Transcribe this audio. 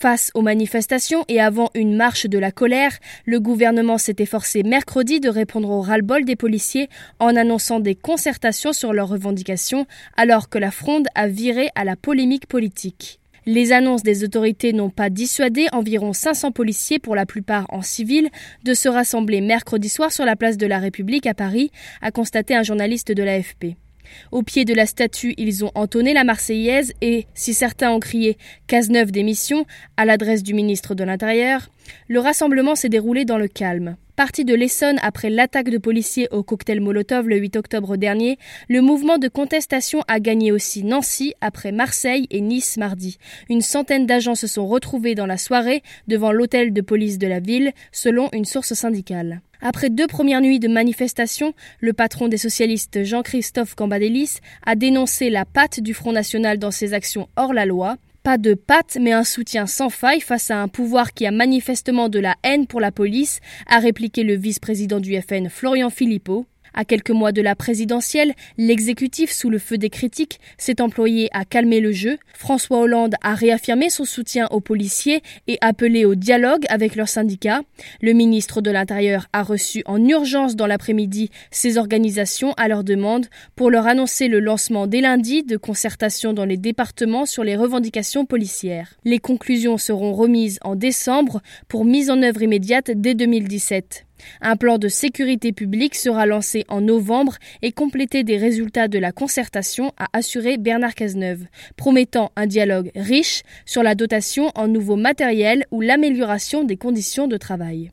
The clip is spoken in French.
Face aux manifestations et avant une marche de la colère, le gouvernement s'est efforcé mercredi de répondre au ras-le-bol des policiers en annonçant des concertations sur leurs revendications alors que la fronde a viré à la polémique politique. Les annonces des autorités n'ont pas dissuadé environ 500 policiers, pour la plupart en civil, de se rassembler mercredi soir sur la place de la République à Paris, a constaté un journaliste de l'AFP. Au pied de la statue, ils ont entonné la Marseillaise et, si certains ont crié Cazeneuve démission à l'adresse du ministre de l'Intérieur, le rassemblement s'est déroulé dans le calme. Parti de l'Essonne après l'attaque de policiers au cocktail Molotov le 8 octobre dernier, le mouvement de contestation a gagné aussi Nancy après Marseille et Nice mardi. Une centaine d'agents se sont retrouvés dans la soirée devant l'hôtel de police de la ville, selon une source syndicale. Après deux premières nuits de manifestation, le patron des socialistes Jean-Christophe Cambadélis a dénoncé la patte du Front National dans ses actions hors la loi. Pas de patte, mais un soutien sans faille face à un pouvoir qui a manifestement de la haine pour la police, a répliqué le vice-président du FN Florian Philippot. À quelques mois de la présidentielle, l'exécutif, sous le feu des critiques, s'est employé à calmer le jeu. François Hollande a réaffirmé son soutien aux policiers et appelé au dialogue avec leurs syndicats. Le ministre de l'Intérieur a reçu en urgence dans l'après-midi ces organisations à leur demande pour leur annoncer le lancement dès lundi de concertations dans les départements sur les revendications policières. Les conclusions seront remises en décembre pour mise en œuvre immédiate dès 2017. Un plan de sécurité publique sera lancé en novembre et complété des résultats de la concertation, a assuré Bernard Cazeneuve, promettant un dialogue riche sur la dotation en nouveaux matériels ou l'amélioration des conditions de travail.